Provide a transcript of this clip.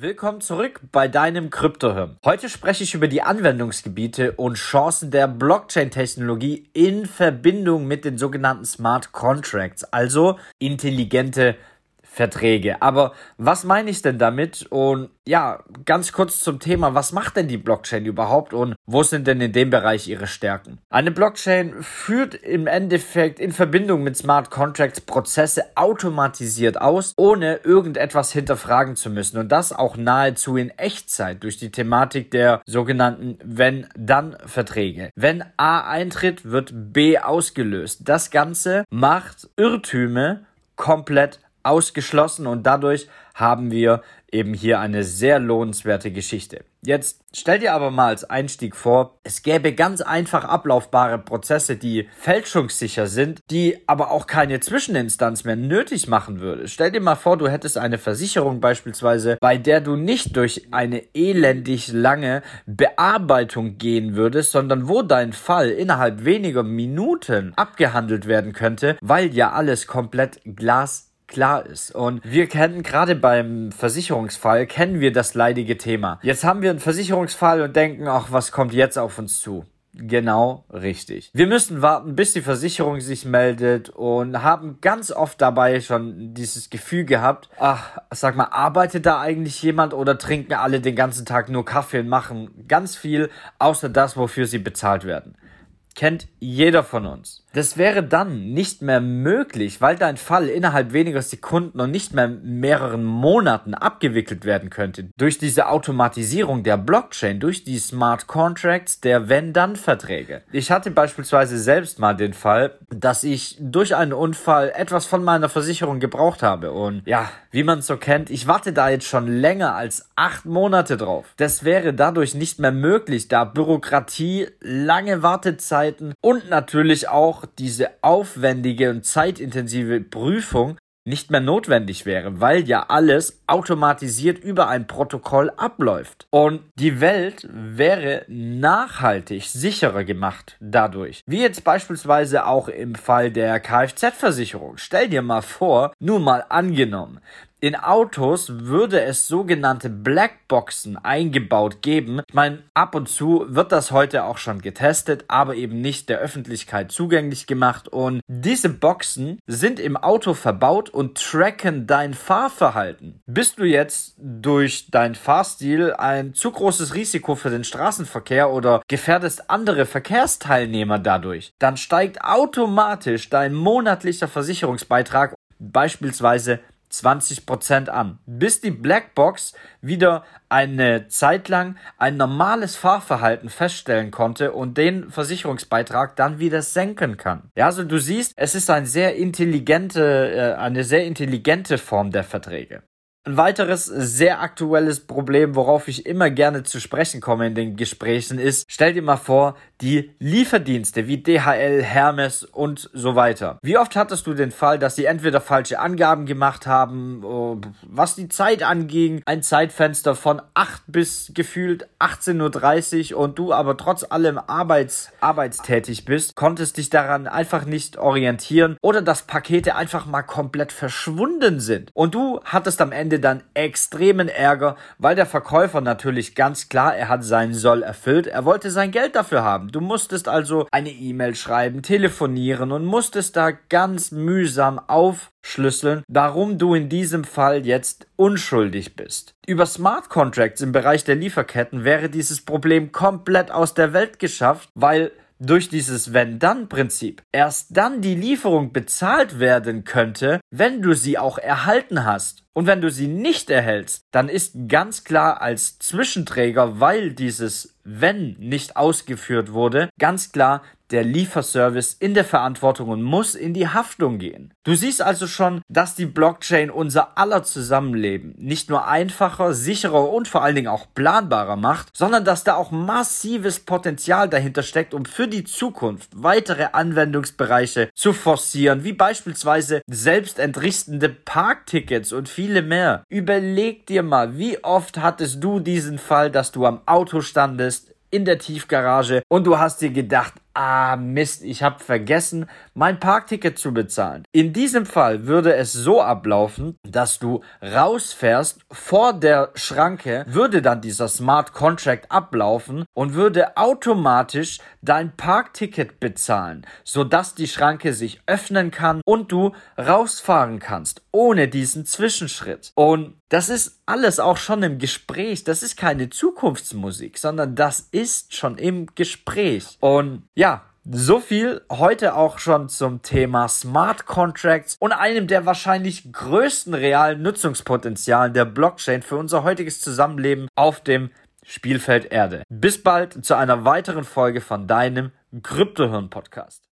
Willkommen zurück bei deinem Kryptohirn. Heute spreche ich über die Anwendungsgebiete und Chancen der Blockchain-Technologie in Verbindung mit den sogenannten Smart Contracts, also intelligente Verträge. Aber was meine ich denn damit? Und ja, ganz kurz zum Thema, was macht denn die Blockchain überhaupt und wo sind denn in dem Bereich ihre Stärken? Eine Blockchain führt im Endeffekt in Verbindung mit Smart Contracts Prozesse automatisiert aus, ohne irgendetwas hinterfragen zu müssen und das auch nahezu in Echtzeit durch die Thematik der sogenannten Wenn-Dann-Verträge. Wenn A eintritt, wird B ausgelöst. Das Ganze macht Irrtüme komplett ausgeschlossen und dadurch haben wir eben hier eine sehr lohnenswerte Geschichte. Jetzt stell dir aber mal als Einstieg vor, es gäbe ganz einfach ablaufbare Prozesse, die fälschungssicher sind, die aber auch keine Zwischeninstanz mehr nötig machen würde. Stell dir mal vor, du hättest eine Versicherung beispielsweise, bei der du nicht durch eine elendig lange Bearbeitung gehen würdest, sondern wo dein Fall innerhalb weniger Minuten abgehandelt werden könnte, weil ja alles komplett glas klar ist. Und wir kennen gerade beim Versicherungsfall, kennen wir das leidige Thema. Jetzt haben wir einen Versicherungsfall und denken, ach, was kommt jetzt auf uns zu? Genau richtig. Wir müssen warten, bis die Versicherung sich meldet und haben ganz oft dabei schon dieses Gefühl gehabt, ach, sag mal, arbeitet da eigentlich jemand oder trinken alle den ganzen Tag nur Kaffee und machen ganz viel, außer das, wofür sie bezahlt werden kennt jeder von uns. Das wäre dann nicht mehr möglich, weil dein Fall innerhalb weniger Sekunden und nicht mehr mehreren Monaten abgewickelt werden könnte. Durch diese Automatisierung der Blockchain, durch die Smart Contracts der Wenn-Dann-Verträge. Ich hatte beispielsweise selbst mal den Fall, dass ich durch einen Unfall etwas von meiner Versicherung gebraucht habe. Und ja, wie man es so kennt, ich warte da jetzt schon länger als acht Monate drauf. Das wäre dadurch nicht mehr möglich, da Bürokratie, lange Wartezeit, Arbeiten und natürlich auch diese aufwendige und zeitintensive Prüfung nicht mehr notwendig wäre, weil ja alles automatisiert über ein Protokoll abläuft. Und die Welt wäre nachhaltig sicherer gemacht dadurch. Wie jetzt beispielsweise auch im Fall der Kfz-Versicherung. Stell dir mal vor, nur mal angenommen, in Autos würde es sogenannte Blackboxen eingebaut geben. Ich meine, ab und zu wird das heute auch schon getestet, aber eben nicht der Öffentlichkeit zugänglich gemacht. Und diese Boxen sind im Auto verbaut und tracken dein Fahrverhalten. Bist du jetzt durch dein Fahrstil ein zu großes Risiko für den Straßenverkehr oder gefährdest andere Verkehrsteilnehmer dadurch, dann steigt automatisch dein monatlicher Versicherungsbeitrag beispielsweise 20% an, bis die Blackbox wieder eine Zeit lang ein normales Fahrverhalten feststellen konnte und den Versicherungsbeitrag dann wieder senken kann. Ja, also du siehst, es ist ein sehr intelligente, äh, eine sehr intelligente Form der Verträge. Ein weiteres sehr aktuelles Problem, worauf ich immer gerne zu sprechen komme in den Gesprächen, ist, stell dir mal vor, die Lieferdienste wie DHL, Hermes und so weiter. Wie oft hattest du den Fall, dass sie entweder falsche Angaben gemacht haben, oh, was die Zeit anging, ein Zeitfenster von 8 bis gefühlt 18.30 Uhr und du aber trotz allem arbeits, arbeitstätig bist, konntest dich daran einfach nicht orientieren oder dass Pakete einfach mal komplett verschwunden sind. Und du hattest am Ende dann extremen Ärger, weil der Verkäufer natürlich ganz klar, er hat seinen Soll erfüllt, er wollte sein Geld dafür haben. Du musstest also eine E-Mail schreiben, telefonieren und musstest da ganz mühsam aufschlüsseln, warum du in diesem Fall jetzt unschuldig bist. Über Smart Contracts im Bereich der Lieferketten wäre dieses Problem komplett aus der Welt geschafft, weil durch dieses Wenn-Dann-Prinzip erst dann die Lieferung bezahlt werden könnte, wenn du sie auch erhalten hast. Und wenn du sie nicht erhältst, dann ist ganz klar als Zwischenträger, weil dieses Wenn nicht ausgeführt wurde, ganz klar der Lieferservice in der Verantwortung und muss in die Haftung gehen. Du siehst also schon, dass die Blockchain unser aller Zusammenleben nicht nur einfacher, sicherer und vor allen Dingen auch planbarer macht, sondern dass da auch massives Potenzial dahinter steckt, um für die Zukunft weitere Anwendungsbereiche zu forcieren, wie beispielsweise selbstentrichtende Parktickets und viele mehr. Überleg dir mal, wie oft hattest du diesen Fall, dass du am Auto standest, in der Tiefgarage und du hast dir gedacht, ah Mist, ich habe vergessen, mein Parkticket zu bezahlen. In diesem Fall würde es so ablaufen, dass du rausfährst vor der Schranke, würde dann dieser Smart Contract ablaufen und würde automatisch dein Parkticket bezahlen, sodass die Schranke sich öffnen kann und du rausfahren kannst, ohne diesen Zwischenschritt. Und das ist alles auch schon im Gespräch. Das ist keine Zukunftsmusik, sondern das ist schon im Gespräch. Und ja, so viel heute auch schon zum Thema Smart Contracts und einem der wahrscheinlich größten realen Nutzungspotenzialen der Blockchain für unser heutiges Zusammenleben auf dem Spielfeld Erde. Bis bald zu einer weiteren Folge von deinem Kryptohirn Podcast.